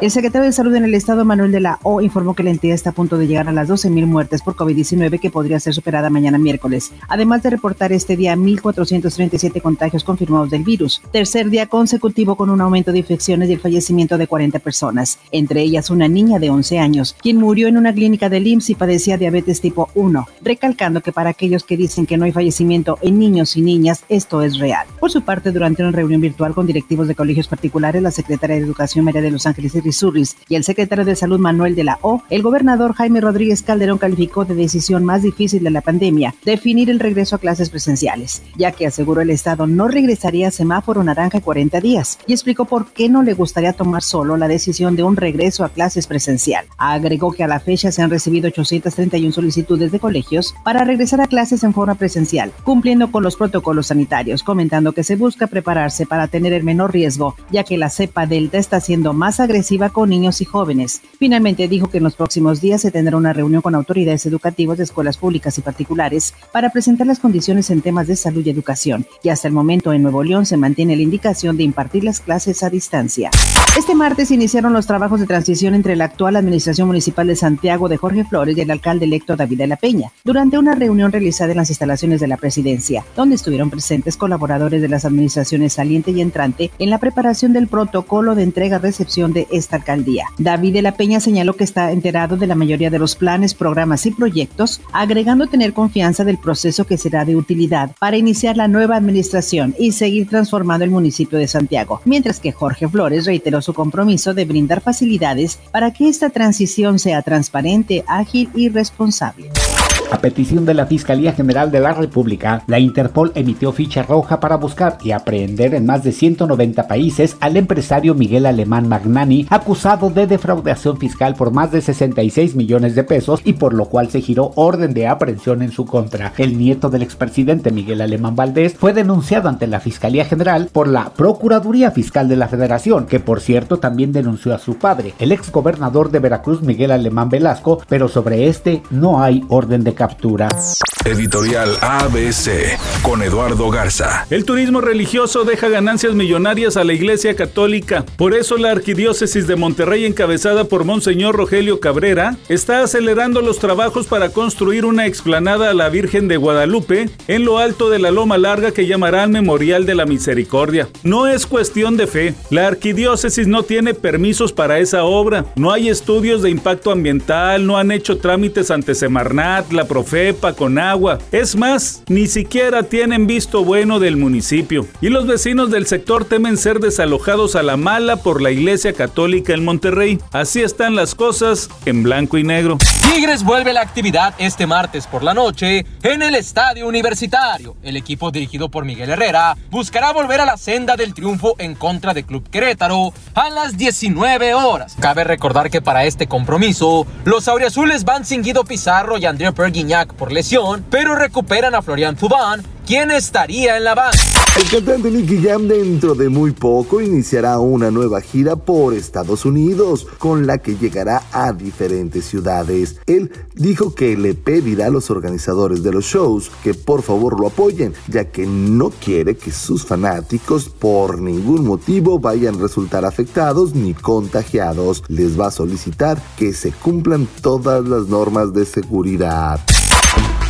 El secretario de Salud en el Estado, Manuel de la O, informó que la entidad está a punto de llegar a las 12.000 muertes por COVID-19 que podría ser superada mañana miércoles, además de reportar este día 1.437 contagios confirmados del virus, tercer día consecutivo con un aumento de infecciones y el fallecimiento de 40 personas, entre ellas una niña de 11 años, quien murió en una clínica de IMSS y padecía diabetes tipo 1, recalcando que para aquellos que dicen que no hay fallecimiento en niños y niñas, esto es real. Por su parte, durante una reunión virtual con directivos de colegios particulares, la secretaria de Educación María de Los Ángeles Surris y el secretario de Salud Manuel de la O, el gobernador Jaime Rodríguez Calderón calificó de decisión más difícil de la pandemia definir el regreso a clases presenciales, ya que aseguró el Estado no regresaría a semáforo naranja 40 días y explicó por qué no le gustaría tomar solo la decisión de un regreso a clases presencial. Agregó que a la fecha se han recibido 831 solicitudes de colegios para regresar a clases en forma presencial, cumpliendo con los protocolos sanitarios, comentando que se busca prepararse para tener el menor riesgo, ya que la cepa delta está siendo más agresiva con niños y jóvenes. Finalmente dijo que en los próximos días se tendrá una reunión con autoridades educativas de escuelas públicas y particulares para presentar las condiciones en temas de salud y educación. Y hasta el momento en Nuevo León se mantiene la indicación de impartir las clases a distancia. Este martes iniciaron los trabajos de transición entre la actual Administración Municipal de Santiago de Jorge Flores y el alcalde electo David de la Peña, durante una reunión realizada en las instalaciones de la presidencia, donde estuvieron presentes colaboradores de las administraciones saliente y entrante en la preparación del protocolo de entrega-recepción de alcaldía. David de la Peña señaló que está enterado de la mayoría de los planes, programas y proyectos, agregando tener confianza del proceso que será de utilidad para iniciar la nueva administración y seguir transformando el municipio de Santiago, mientras que Jorge Flores reiteró su compromiso de brindar facilidades para que esta transición sea transparente, ágil y responsable. A petición de la Fiscalía General de la República, la Interpol emitió ficha roja para buscar y aprehender en más de 190 países al empresario Miguel Alemán Magnani, acusado de defraudación fiscal por más de 66 millones de pesos y por lo cual se giró orden de aprehensión en su contra. El nieto del expresidente Miguel Alemán Valdés fue denunciado ante la Fiscalía General por la Procuraduría Fiscal de la Federación, que por cierto también denunció a su padre, el exgobernador de Veracruz Miguel Alemán Velasco, pero sobre este no hay orden de captura. Editorial ABC con Eduardo Garza. El turismo religioso deja ganancias millonarias a la Iglesia Católica. Por eso la Arquidiócesis de Monterrey, encabezada por Monseñor Rogelio Cabrera, está acelerando los trabajos para construir una explanada a la Virgen de Guadalupe en lo alto de la Loma Larga que llamarán Memorial de la Misericordia. No es cuestión de fe. La Arquidiócesis no tiene permisos para esa obra. No hay estudios de impacto ambiental, no han hecho trámites ante Semarnat, la Profepa, con Es más, ni siquiera tienen visto bueno del municipio. Y los vecinos del sector temen ser desalojados a la mala por la Iglesia Católica en Monterrey. Así están las cosas en blanco y negro. Tigres vuelve la actividad este martes por la noche en el Estadio Universitario. El equipo dirigido por Miguel Herrera buscará volver a la senda del triunfo en contra de Club Querétaro a las 19 horas. Cabe recordar que para este compromiso, los auriazules van sin Guido Pizarro y André Perguignac por lesión, pero recuperan a Florian Zubán, quien estaría en la banda. El cantante Nicky Jam dentro de muy poco iniciará una nueva gira por Estados Unidos, con la que llegará a diferentes ciudades. Él dijo que le pedirá a los organizadores de los shows que por favor lo apoyen, ya que no quiere que sus fanáticos por ningún motivo vayan a resultar afectados ni contagiados. Les va a solicitar que se cumplan todas las normas de seguridad.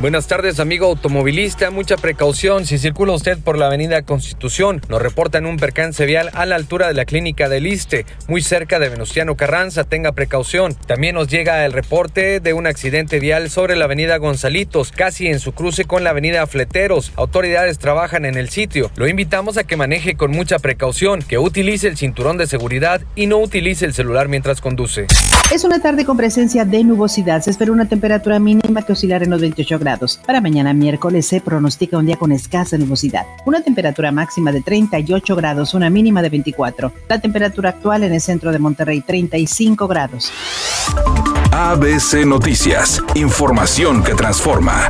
Buenas tardes, amigo automovilista. Mucha precaución si circula usted por la avenida Constitución. Nos reportan un percance vial a la altura de la clínica del Liste, muy cerca de Venustiano Carranza. Tenga precaución. También nos llega el reporte de un accidente vial sobre la avenida Gonzalitos, casi en su cruce con la avenida Fleteros. Autoridades trabajan en el sitio. Lo invitamos a que maneje con mucha precaución, que utilice el cinturón de seguridad y no utilice el celular mientras conduce. Es una tarde con presencia de nubosidad. Se espera una temperatura mínima que oscilará en los 28 Para mañana miércoles se pronostica un día con escasa nubosidad. Una temperatura máxima de 38 grados, una mínima de 24. La temperatura actual en el centro de Monterrey 35 grados. ABC Noticias. Información que transforma.